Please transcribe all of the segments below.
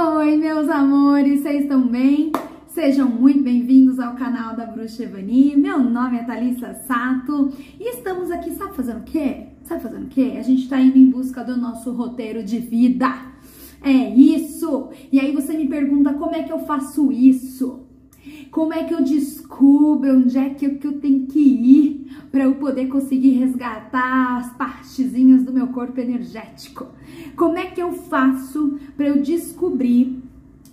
Oi, meus amores, vocês estão bem? Sejam muito bem-vindos ao canal da Bruxa Evani. Meu nome é Thalissa Sato e estamos aqui, sabe fazendo o quê? Sabe fazendo o quê? A gente está indo em busca do nosso roteiro de vida. É isso! E aí você me pergunta como é que eu faço isso? Como é que eu descubro onde é que eu, que eu tenho que ir para eu poder conseguir resgatar as partezinhas do meu corpo energético? Como é que eu faço para eu descobrir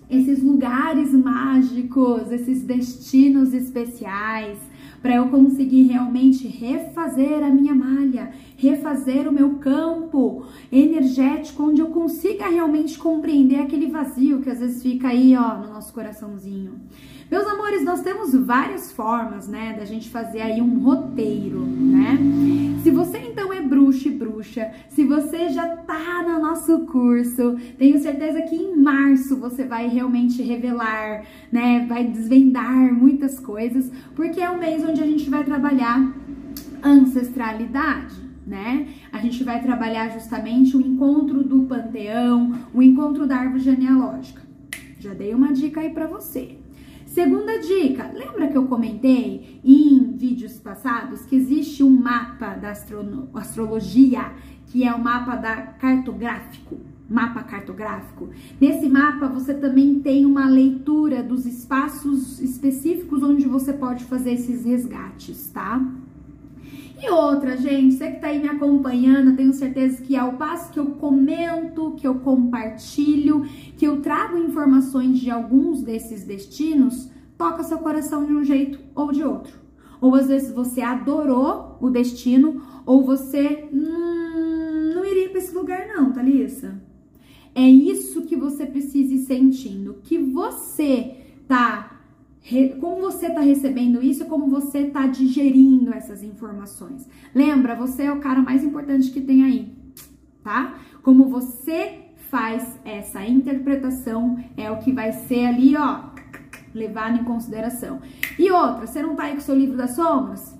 esses lugares mágicos, esses destinos especiais, para eu conseguir realmente refazer a minha malha, refazer o meu campo energético, onde eu consiga realmente compreender aquele vazio que às vezes fica aí, ó, no nosso coraçãozinho. Meus amores, nós temos várias formas, né, da gente fazer aí um roteiro, né? Se você então é bruxa e bruxa, se você já tá no nosso curso, tenho certeza que em março você vai realmente revelar, né, vai desvendar muitas coisas, porque é o mês onde a gente vai trabalhar ancestralidade. Né? A gente vai trabalhar justamente o encontro do panteão, o encontro da árvore genealógica. Já dei uma dica aí para você. Segunda dica, lembra que eu comentei em vídeos passados que existe um mapa da astro astrologia, que é o mapa da cartográfico, mapa cartográfico. Nesse mapa você também tem uma leitura dos espaços específicos onde você pode fazer esses resgates, tá? E outra, gente, você que tá aí me acompanhando, tenho certeza que ao passo que eu comento, que eu compartilho, que eu trago informações de alguns desses destinos, toca seu coração de um jeito ou de outro. Ou às vezes você adorou o destino, ou você hum, não iria para esse lugar não, Thalissa. É isso que você precisa ir sentindo, que você tá como você está recebendo isso, como você está digerindo essas informações. Lembra, você é o cara mais importante que tem aí, tá? Como você faz essa interpretação é o que vai ser ali, ó, levado em consideração. E outra, você não tá aí com o seu livro das sombras?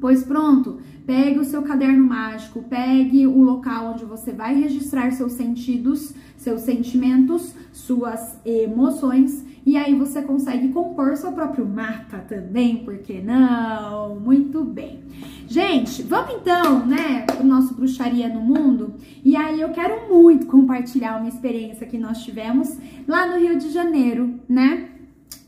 Pois pronto, pegue o seu caderno mágico, pegue o local onde você vai registrar seus sentidos, seus sentimentos, suas emoções e aí você consegue compor seu próprio mapa também, por que não? Muito bem. Gente, vamos então, né, pro nosso Bruxaria no Mundo. E aí eu quero muito compartilhar uma experiência que nós tivemos lá no Rio de Janeiro, né?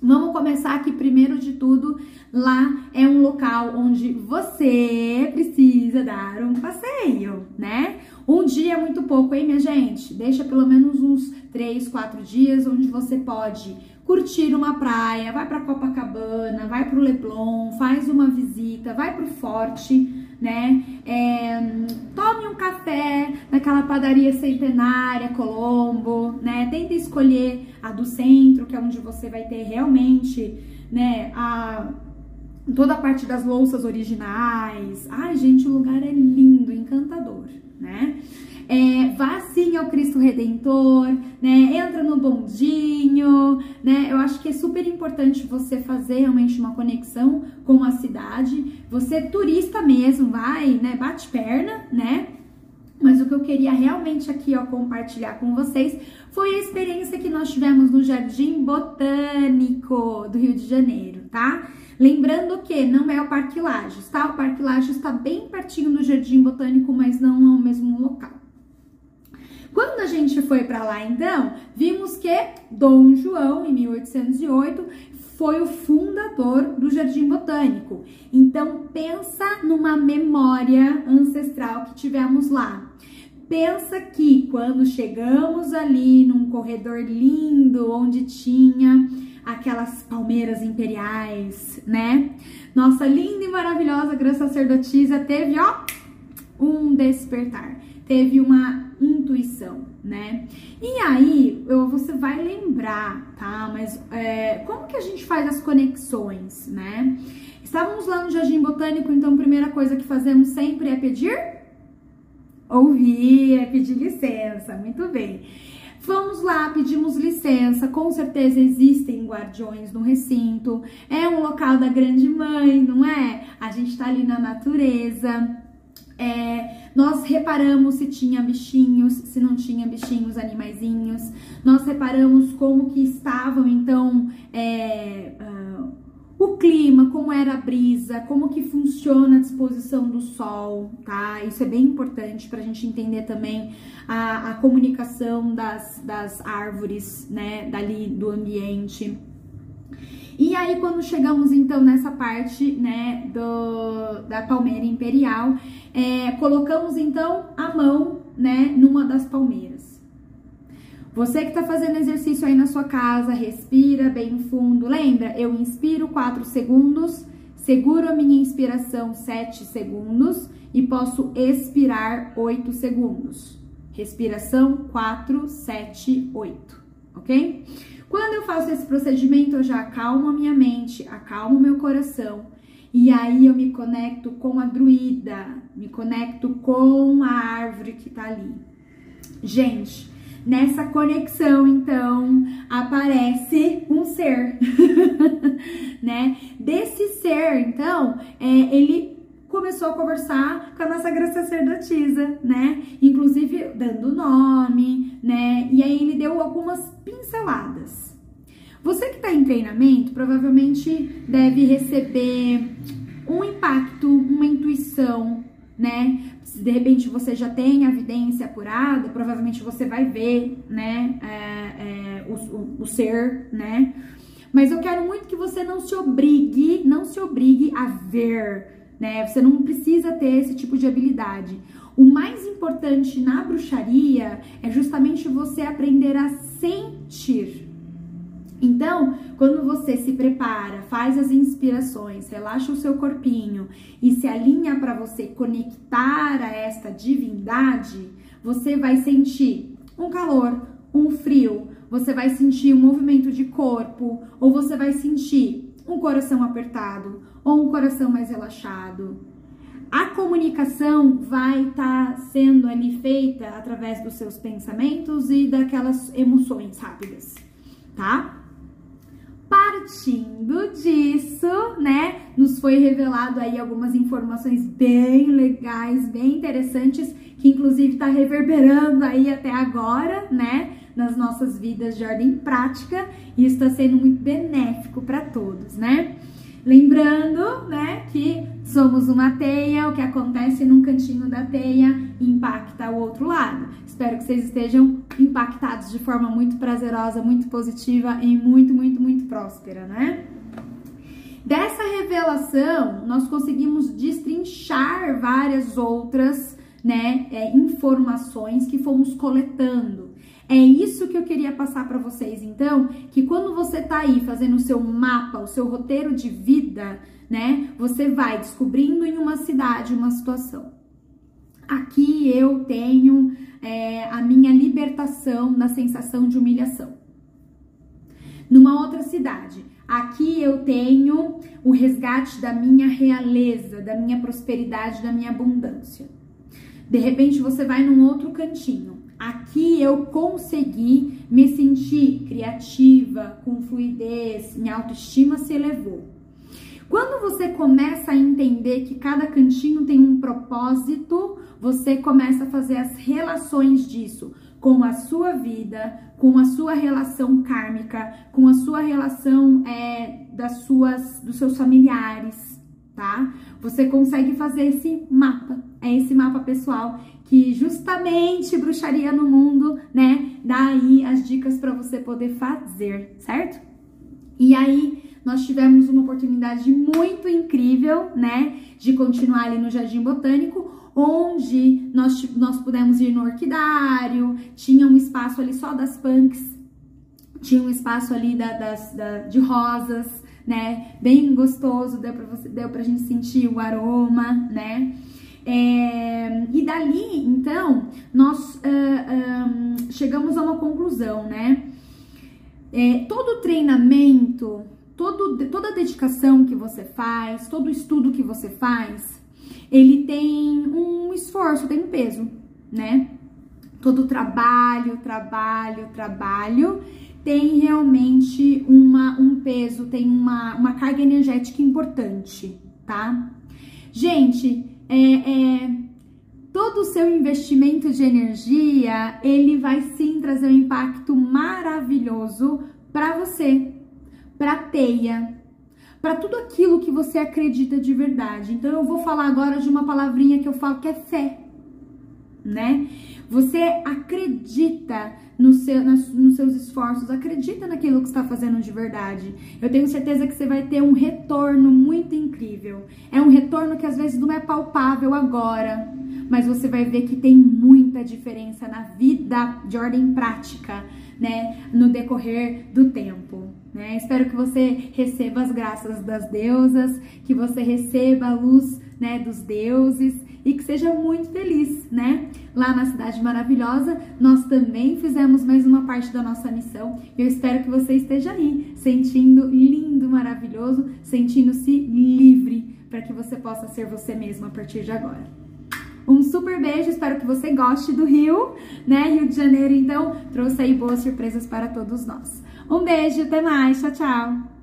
Vamos começar aqui primeiro de tudo. Lá é um local onde você precisa dar um passeio, né? Um dia é muito pouco, hein, minha gente? Deixa pelo menos uns três, quatro dias onde você pode curtir uma praia, vai para Copacabana, vai para o Leblon, faz uma visita, vai para o Forte, né? É, tome um café naquela padaria centenária Colombo, né? Tenta escolher a do centro, que é onde você vai ter realmente, né? A toda a parte das louças originais. Ai, gente, o lugar é lindo, encantador, né? É, vá ao Cristo Redentor, né? Entra no bondinho, né? Eu acho que é super importante você fazer realmente uma conexão com a cidade. Você turista mesmo, vai, né? Bate perna, né? Mas o que eu queria realmente aqui ó, compartilhar com vocês foi a experiência que nós tivemos no Jardim Botânico do Rio de Janeiro, tá? Lembrando que não é o Parque Lages, tá? O Parque Lages está bem pertinho do Jardim Botânico, mas não é o mesmo local. Quando a gente foi para lá, então, vimos que Dom João, em 1808, foi o fundador do Jardim Botânico. Então, pensa numa memória ancestral que tivemos lá. Pensa que quando chegamos ali num corredor lindo, onde tinha aquelas palmeiras imperiais, né? Nossa linda e maravilhosa grã sacerdotisa teve, ó, um despertar. Teve uma intuição, né? E aí, eu, você vai lembrar, tá? Mas é, como que a gente faz as conexões, né? Estávamos lá no Jardim Botânico, então a primeira coisa que fazemos sempre é pedir? Ouvir, é pedir licença, muito bem. Vamos lá, pedimos licença. Com certeza existem guardiões no recinto. É um local da grande mãe, não é? A gente tá ali na natureza É, nós reparamos se tinha bichinhos, se não tinha bichinhos, animaizinhos. Nós reparamos como que estavam, então, é, uh, o clima, como era a brisa, como que funciona a disposição do sol, tá? Isso é bem importante para a gente entender também a, a comunicação das, das árvores, né, dali do ambiente. E aí, quando chegamos então nessa parte, né, do, da palmeira imperial, é, colocamos então a mão, né, numa das palmeiras. Você que tá fazendo exercício aí na sua casa, respira bem fundo. Lembra? Eu inspiro 4 segundos, seguro a minha inspiração 7 segundos e posso expirar 8 segundos. Respiração 4, 7, 8, ok? Quando eu faço esse procedimento, eu já acalmo a minha mente, acalmo o meu coração. E aí eu me conecto com a druida, me conecto com a árvore que tá ali. Gente, nessa conexão, então, aparece um ser, né? Desse ser, então, é, ele começou a conversar com a nossa graça sacerdotisa, né? Inclusive dando nome, né? E aí ele deu algumas Você que está em treinamento provavelmente deve receber um impacto, uma intuição, né? Se de repente você já tem a evidência apurada, provavelmente você vai ver, né? É, é, o, o, o ser, né? Mas eu quero muito que você não se obrigue, não se obrigue a ver né? Você não precisa ter esse tipo de habilidade. O mais importante na bruxaria é justamente você aprender a sentir. Então, quando você se prepara, faz as inspirações, relaxa o seu corpinho e se alinha para você conectar a esta divindade, você vai sentir um calor, um frio, você vai sentir um movimento de corpo, ou você vai sentir um coração apertado, ou um coração mais relaxado. A comunicação vai estar tá sendo ali feita através dos seus pensamentos e daquelas emoções rápidas, tá? Partindo disso, né, nos foi revelado aí algumas informações bem legais, bem interessantes, que inclusive está reverberando aí até agora, né, nas nossas vidas de ordem prática, e está sendo muito benéfico para todos, né? Lembrando, né, que somos uma teia, o que acontece num cantinho da teia impacta o outro lado. Espero que vocês estejam impactados de forma muito prazerosa, muito positiva e muito, muito, muito próspera, né? Dessa revelação, nós conseguimos destrinchar várias outras, né, é, informações que fomos coletando. É isso que eu queria passar para vocês, então, que quando você tá aí fazendo o seu mapa, o seu roteiro de vida, né, você vai descobrindo em uma cidade uma situação. Aqui eu tenho é, a minha libertação da sensação de humilhação. Numa outra cidade, aqui eu tenho o resgate da minha realeza, da minha prosperidade, da minha abundância. De repente você vai num outro cantinho. Aqui eu consegui me sentir criativa, com fluidez, minha autoestima se elevou. Quando você começa a entender que cada cantinho tem um propósito, você começa a fazer as relações disso com a sua vida, com a sua relação kármica, com a sua relação é, das suas, dos seus familiares, tá? Você consegue fazer esse mapa, é esse mapa pessoal que justamente bruxaria no mundo, né? Dá aí as dicas para você poder fazer, certo? E aí nós tivemos uma oportunidade muito incrível, né, de continuar ali no Jardim Botânico, onde nós, nós pudemos ir no orquidário, tinha um espaço ali só das punks, tinha um espaço ali da, das, da, de rosas, né, bem gostoso, deu pra, você, deu pra gente sentir o aroma, né, é, e dali, então, nós uh, um, chegamos a uma conclusão, né? É, todo treinamento, todo, toda dedicação que você faz, todo estudo que você faz, ele tem um esforço, tem um peso, né? Todo trabalho, trabalho, trabalho tem realmente uma, um peso, tem uma, uma carga energética importante, tá? Gente, é, é, todo o seu investimento de energia, ele vai sim trazer um impacto maravilhoso para você, para a teia, para tudo aquilo que você acredita de verdade. Então eu vou falar agora de uma palavrinha que eu falo que é fé, né? Você acredita no seu, nas, nos seus esforços, acredita naquilo que está fazendo de verdade. Eu tenho certeza que você vai ter um retorno muito incrível. É um retorno que às vezes não é palpável agora, mas você vai ver que tem muita diferença na vida de ordem prática, né, no decorrer do tempo. Né? Espero que você receba as graças das deusas, que você receba a luz né, dos deuses e que seja muito feliz, né? Lá na cidade maravilhosa, nós também fizemos mais uma parte da nossa missão. Eu espero que você esteja aí, sentindo lindo, maravilhoso, sentindo-se livre para que você possa ser você mesmo a partir de agora. Um super beijo, espero que você goste do Rio, né? Rio de Janeiro, então, trouxe aí boas surpresas para todos nós. Um beijo, até mais, tchau, tchau!